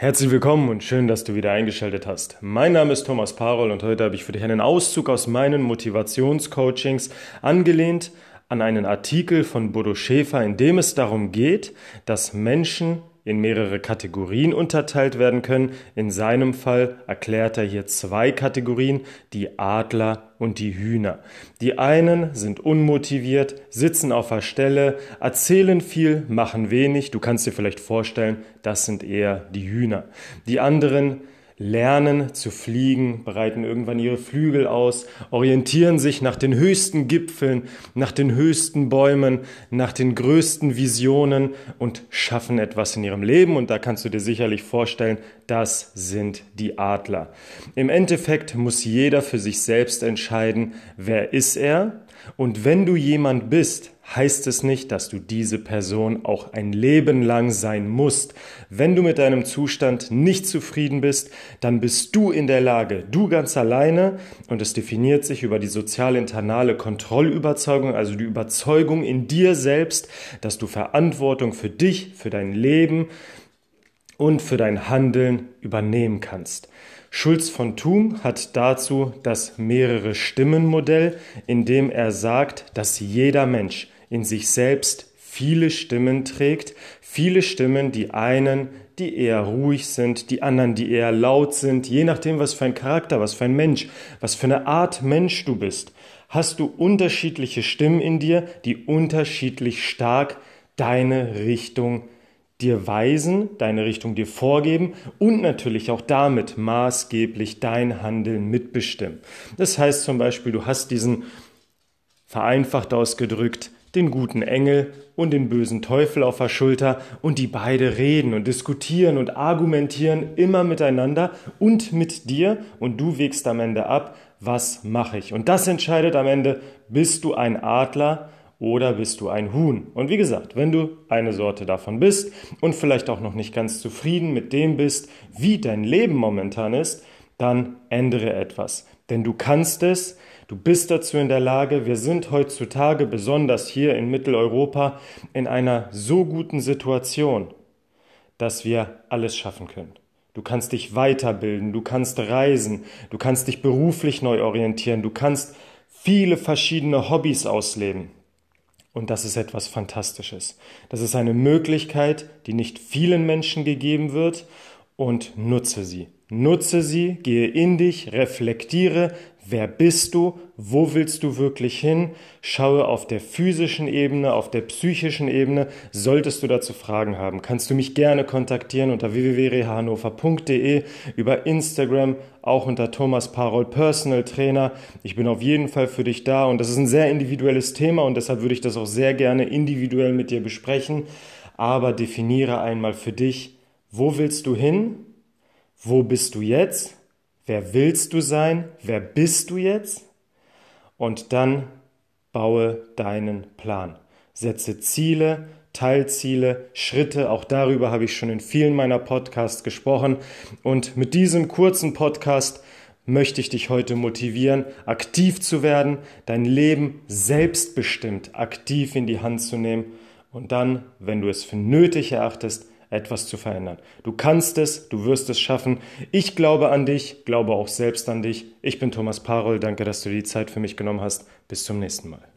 Herzlich willkommen und schön, dass du wieder eingeschaltet hast. Mein Name ist Thomas Parol und heute habe ich für dich einen Auszug aus meinen Motivationscoachings angelehnt an einen Artikel von Bodo Schäfer, in dem es darum geht, dass Menschen in mehrere Kategorien unterteilt werden können. In seinem Fall erklärt er hier zwei Kategorien, die Adler und die Hühner. Die einen sind unmotiviert, sitzen auf der Stelle, erzählen viel, machen wenig. Du kannst dir vielleicht vorstellen, das sind eher die Hühner. Die anderen lernen zu fliegen, bereiten irgendwann ihre Flügel aus, orientieren sich nach den höchsten Gipfeln, nach den höchsten Bäumen, nach den größten Visionen und schaffen etwas in ihrem Leben. Und da kannst du dir sicherlich vorstellen, das sind die Adler. Im Endeffekt muss jeder für sich selbst entscheiden, wer ist er. Und wenn du jemand bist, heißt es nicht, dass du diese Person auch ein Leben lang sein musst. Wenn du mit deinem Zustand nicht zufrieden bist, dann bist du in der Lage, du ganz alleine, und es definiert sich über die sozial-internale Kontrollüberzeugung, also die Überzeugung in dir selbst, dass du Verantwortung für dich, für dein Leben und für dein Handeln übernehmen kannst. Schulz von Thum hat dazu das mehrere Stimmen Modell, in dem er sagt, dass jeder Mensch in sich selbst viele Stimmen trägt, viele Stimmen, die einen, die eher ruhig sind, die anderen, die eher laut sind, je nachdem, was für ein Charakter, was für ein Mensch, was für eine Art Mensch du bist, hast du unterschiedliche Stimmen in dir, die unterschiedlich stark deine Richtung dir weisen, deine Richtung dir vorgeben und natürlich auch damit maßgeblich dein Handeln mitbestimmen. Das heißt zum Beispiel, du hast diesen vereinfacht ausgedrückt den guten Engel und den bösen Teufel auf der Schulter und die beide reden und diskutieren und argumentieren immer miteinander und mit dir und du wägst am Ende ab, was mache ich. Und das entscheidet am Ende, bist du ein Adler oder bist du ein Huhn. Und wie gesagt, wenn du eine Sorte davon bist und vielleicht auch noch nicht ganz zufrieden mit dem bist, wie dein Leben momentan ist, dann ändere etwas. Denn du kannst es, du bist dazu in der Lage, wir sind heutzutage, besonders hier in Mitteleuropa, in einer so guten Situation, dass wir alles schaffen können. Du kannst dich weiterbilden, du kannst reisen, du kannst dich beruflich neu orientieren, du kannst viele verschiedene Hobbys ausleben. Und das ist etwas Fantastisches. Das ist eine Möglichkeit, die nicht vielen Menschen gegeben wird und nutze sie. Nutze sie, gehe in dich, reflektiere, wer bist du, wo willst du wirklich hin, schaue auf der physischen Ebene, auf der psychischen Ebene. Solltest du dazu Fragen haben, kannst du mich gerne kontaktieren unter www.rehahannover.de, über Instagram, auch unter Thomas Parol Personal Trainer. Ich bin auf jeden Fall für dich da und das ist ein sehr individuelles Thema und deshalb würde ich das auch sehr gerne individuell mit dir besprechen. Aber definiere einmal für dich, wo willst du hin? Wo bist du jetzt? Wer willst du sein? Wer bist du jetzt? Und dann baue deinen Plan. Setze Ziele, Teilziele, Schritte. Auch darüber habe ich schon in vielen meiner Podcasts gesprochen. Und mit diesem kurzen Podcast möchte ich dich heute motivieren, aktiv zu werden, dein Leben selbstbestimmt aktiv in die Hand zu nehmen und dann, wenn du es für nötig erachtest, etwas zu verändern. Du kannst es, du wirst es schaffen. Ich glaube an dich, glaube auch selbst an dich. Ich bin Thomas Parol, danke, dass du die Zeit für mich genommen hast. Bis zum nächsten Mal.